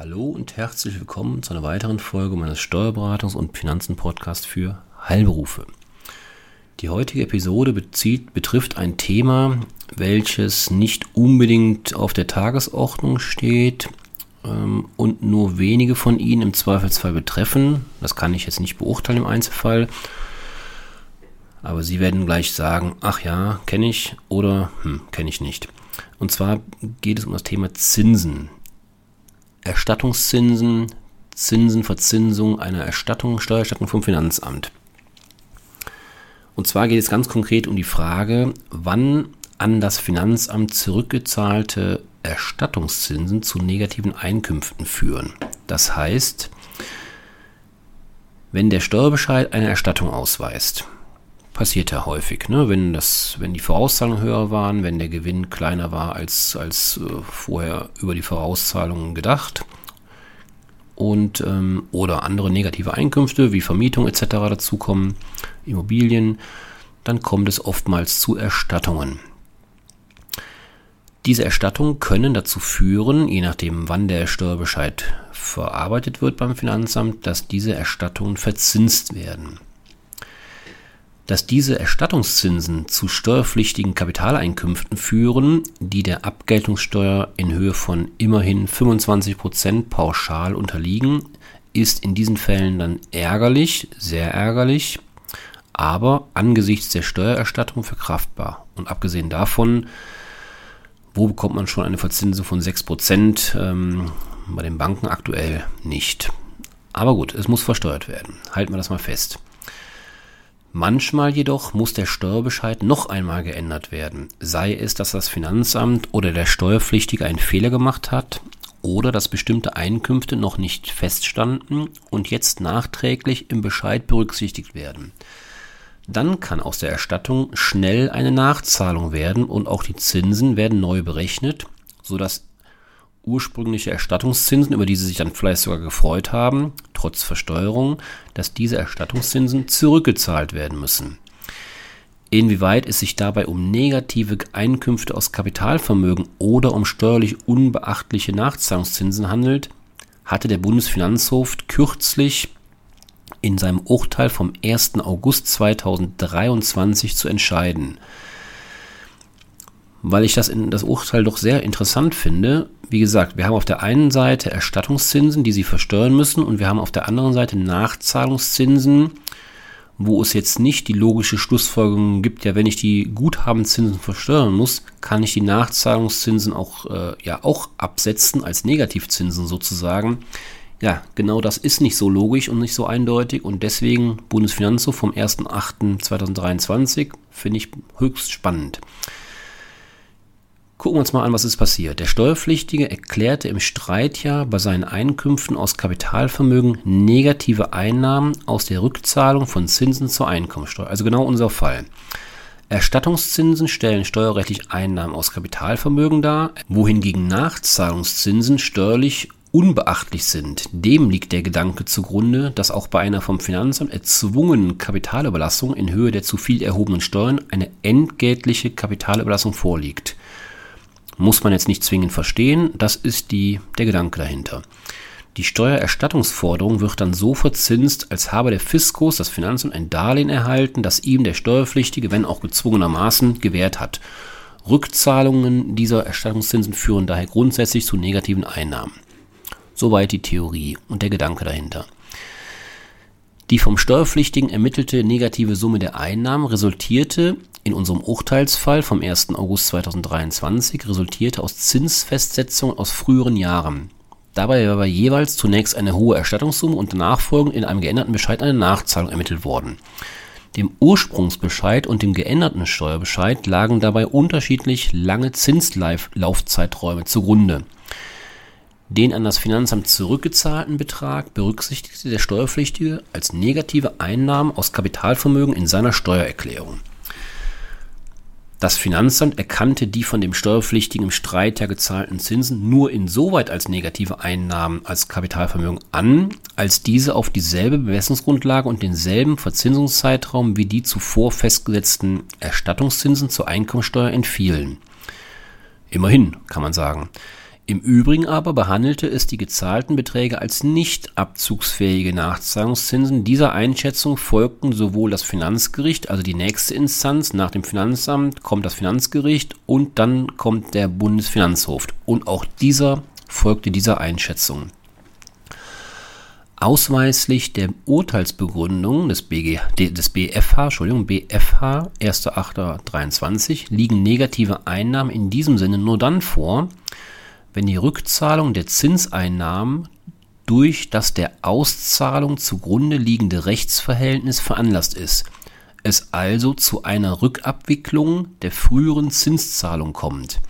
und herzlich willkommen zu einer weiteren Folge meines Steuerberatungs- und Finanzen-Podcasts für Heilberufe. Die heutige Episode bezieht, betrifft ein Thema, welches nicht unbedingt auf der Tagesordnung steht ähm, und nur wenige von Ihnen im Zweifelsfall betreffen. Das kann ich jetzt nicht beurteilen im Einzelfall. Aber Sie werden gleich sagen, ach ja, kenne ich oder hm, kenne ich nicht. Und zwar geht es um das Thema Zinsen. Erstattungszinsen, Zinsenverzinsung einer Erstattung, Steuererstattung vom Finanzamt. Und zwar geht es ganz konkret um die Frage, wann an das Finanzamt zurückgezahlte Erstattungszinsen zu negativen Einkünften führen. Das heißt, wenn der Steuerbescheid eine Erstattung ausweist, passiert ja häufig, ne? wenn, das, wenn die Vorauszahlungen höher waren, wenn der Gewinn kleiner war als, als äh, vorher über die Vorauszahlungen gedacht und ähm, oder andere negative Einkünfte wie Vermietung etc. dazukommen, Immobilien, dann kommt es oftmals zu Erstattungen. Diese Erstattungen können dazu führen, je nachdem wann der Steuerbescheid verarbeitet wird beim Finanzamt, dass diese Erstattungen verzinst werden dass diese Erstattungszinsen zu steuerpflichtigen Kapitaleinkünften führen, die der Abgeltungssteuer in Höhe von immerhin 25% pauschal unterliegen, ist in diesen Fällen dann ärgerlich, sehr ärgerlich, aber angesichts der Steuererstattung verkraftbar. Und abgesehen davon, wo bekommt man schon eine Verzinsung von 6%? Ähm, bei den Banken aktuell nicht. Aber gut, es muss versteuert werden. Halten wir das mal fest. Manchmal jedoch muss der Steuerbescheid noch einmal geändert werden, sei es, dass das Finanzamt oder der Steuerpflichtige einen Fehler gemacht hat oder dass bestimmte Einkünfte noch nicht feststanden und jetzt nachträglich im Bescheid berücksichtigt werden. Dann kann aus der Erstattung schnell eine Nachzahlung werden und auch die Zinsen werden neu berechnet, sodass ursprüngliche Erstattungszinsen, über die sie sich dann vielleicht sogar gefreut haben, trotz Versteuerung, dass diese Erstattungszinsen zurückgezahlt werden müssen. Inwieweit es sich dabei um negative Einkünfte aus Kapitalvermögen oder um steuerlich unbeachtliche Nachzahlungszinsen handelt, hatte der Bundesfinanzhof kürzlich in seinem Urteil vom 1. August 2023 zu entscheiden weil ich das, in, das Urteil doch sehr interessant finde. Wie gesagt, wir haben auf der einen Seite Erstattungszinsen, die sie versteuern müssen, und wir haben auf der anderen Seite Nachzahlungszinsen, wo es jetzt nicht die logische Schlussfolgerung gibt, ja, wenn ich die Guthabenzinsen versteuern muss, kann ich die Nachzahlungszinsen auch, äh, ja, auch absetzen als Negativzinsen sozusagen. Ja, genau das ist nicht so logisch und nicht so eindeutig und deswegen Bundesfinanzhof vom 1.8.2023 finde ich höchst spannend. Gucken wir uns mal an, was ist passiert. Der Steuerpflichtige erklärte im Streitjahr bei seinen Einkünften aus Kapitalvermögen negative Einnahmen aus der Rückzahlung von Zinsen zur Einkommensteuer. Also genau unser Fall. Erstattungszinsen stellen steuerrechtlich Einnahmen aus Kapitalvermögen dar, wohingegen Nachzahlungszinsen steuerlich unbeachtlich sind. Dem liegt der Gedanke zugrunde, dass auch bei einer vom Finanzamt erzwungenen Kapitalüberlassung in Höhe der zu viel erhobenen Steuern eine entgeltliche Kapitalüberlassung vorliegt. Muss man jetzt nicht zwingend verstehen, das ist die, der Gedanke dahinter. Die Steuererstattungsforderung wird dann so verzinst, als habe der Fiskus, das Finanzamt, ein Darlehen erhalten, das ihm der Steuerpflichtige, wenn auch gezwungenermaßen, gewährt hat. Rückzahlungen dieser Erstattungszinsen führen daher grundsätzlich zu negativen Einnahmen. Soweit die Theorie und der Gedanke dahinter. Die vom Steuerpflichtigen ermittelte negative Summe der Einnahmen resultierte in unserem Urteilsfall vom 1. August 2023 resultierte aus Zinsfestsetzungen aus früheren Jahren. Dabei war jeweils zunächst eine hohe Erstattungssumme und danach folgend in einem geänderten Bescheid eine Nachzahlung ermittelt worden. Dem Ursprungsbescheid und dem geänderten Steuerbescheid lagen dabei unterschiedlich lange Zinslaufzeiträume zugrunde. Den an das Finanzamt zurückgezahlten Betrag berücksichtigte der Steuerpflichtige als negative Einnahmen aus Kapitalvermögen in seiner Steuererklärung. Das Finanzamt erkannte die von dem Steuerpflichtigen im Streit ja gezahlten Zinsen nur insoweit als negative Einnahmen als Kapitalvermögen an, als diese auf dieselbe Bemessungsgrundlage und denselben Verzinsungszeitraum wie die zuvor festgesetzten Erstattungszinsen zur Einkommensteuer entfielen. Immerhin, kann man sagen. Im Übrigen aber behandelte es die gezahlten Beträge als nicht abzugsfähige Nachzahlungszinsen. Dieser Einschätzung folgten sowohl das Finanzgericht, also die nächste Instanz nach dem Finanzamt, kommt das Finanzgericht und dann kommt der Bundesfinanzhof. Und auch dieser folgte dieser Einschätzung. Ausweislich der Urteilsbegründung des, BG, des BFH, Entschuldigung, BFH 1.8.23 liegen negative Einnahmen in diesem Sinne nur dann vor, wenn die Rückzahlung der Zinseinnahmen durch das der Auszahlung zugrunde liegende Rechtsverhältnis veranlasst ist, es also zu einer Rückabwicklung der früheren Zinszahlung kommt.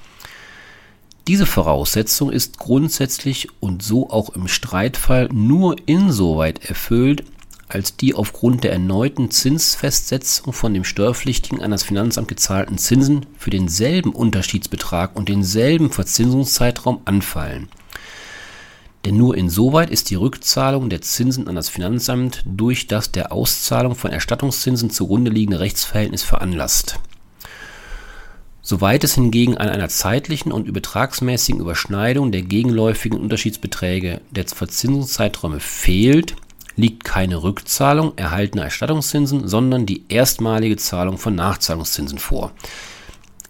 Diese Voraussetzung ist grundsätzlich und so auch im Streitfall nur insoweit erfüllt, als die aufgrund der erneuten Zinsfestsetzung von dem Steuerpflichtigen an das Finanzamt gezahlten Zinsen für denselben Unterschiedsbetrag und denselben Verzinsungszeitraum anfallen. Denn nur insoweit ist die Rückzahlung der Zinsen an das Finanzamt durch das der Auszahlung von Erstattungszinsen zugrunde liegende Rechtsverhältnis veranlasst. Soweit es hingegen an einer zeitlichen und betragsmäßigen Überschneidung der gegenläufigen Unterschiedsbeträge der Verzinsungszeiträume fehlt, liegt keine Rückzahlung erhaltener Erstattungszinsen, sondern die erstmalige Zahlung von Nachzahlungszinsen vor.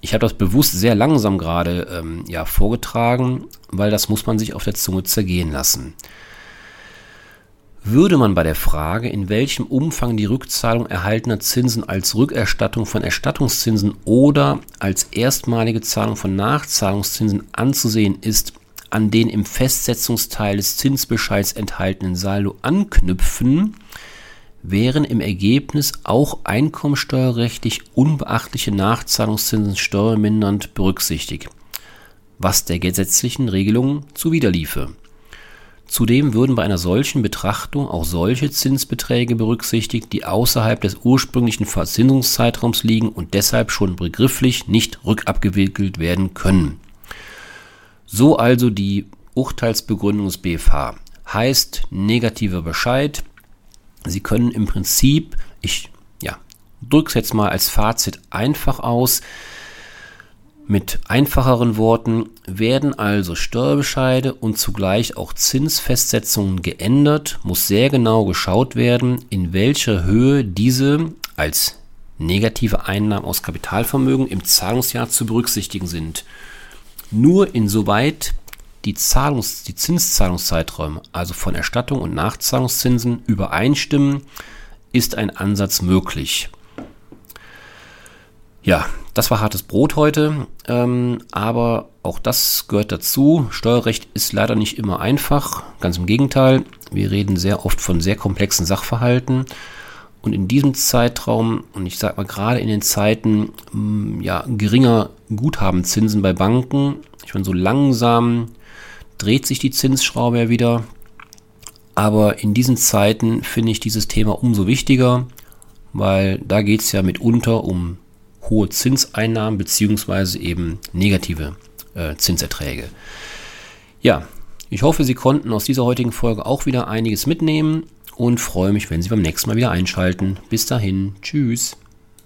Ich habe das bewusst sehr langsam gerade ähm, ja, vorgetragen, weil das muss man sich auf der Zunge zergehen lassen. Würde man bei der Frage, in welchem Umfang die Rückzahlung erhaltener Zinsen als Rückerstattung von Erstattungszinsen oder als erstmalige Zahlung von Nachzahlungszinsen anzusehen ist, an den im Festsetzungsteil des Zinsbescheids enthaltenen Saldo anknüpfen, wären im Ergebnis auch einkommensteuerrechtlich unbeachtliche Nachzahlungszinsen steuermindernd berücksichtigt, was der gesetzlichen Regelung zuwiderliefe. Zudem würden bei einer solchen Betrachtung auch solche Zinsbeträge berücksichtigt, die außerhalb des ursprünglichen Verzinsungszeitraums liegen und deshalb schon begrifflich nicht rückabgewickelt werden können. So also die Urteilsbegründung des BFH. Heißt negativer Bescheid. Sie können im Prinzip, ich ja, drücke es jetzt mal als Fazit einfach aus, mit einfacheren Worten werden also Steuerbescheide und zugleich auch Zinsfestsetzungen geändert, muss sehr genau geschaut werden, in welcher Höhe diese als negative Einnahmen aus Kapitalvermögen im Zahlungsjahr zu berücksichtigen sind. Nur insoweit die, Zahlungs-, die Zinszahlungszeiträume, also von Erstattung und Nachzahlungszinsen, übereinstimmen, ist ein Ansatz möglich. Ja, das war hartes Brot heute, ähm, aber auch das gehört dazu. Steuerrecht ist leider nicht immer einfach, ganz im Gegenteil. Wir reden sehr oft von sehr komplexen Sachverhalten. Und in diesem Zeitraum, und ich sage mal gerade in den Zeiten mm, ja, geringer Guthabenzinsen bei Banken, ich meine, so langsam dreht sich die Zinsschraube ja wieder. Aber in diesen Zeiten finde ich dieses Thema umso wichtiger, weil da geht es ja mitunter um hohe Zinseinnahmen beziehungsweise eben negative äh, Zinserträge. Ja, ich hoffe, Sie konnten aus dieser heutigen Folge auch wieder einiges mitnehmen und freue mich, wenn Sie beim nächsten Mal wieder einschalten. Bis dahin, tschüss.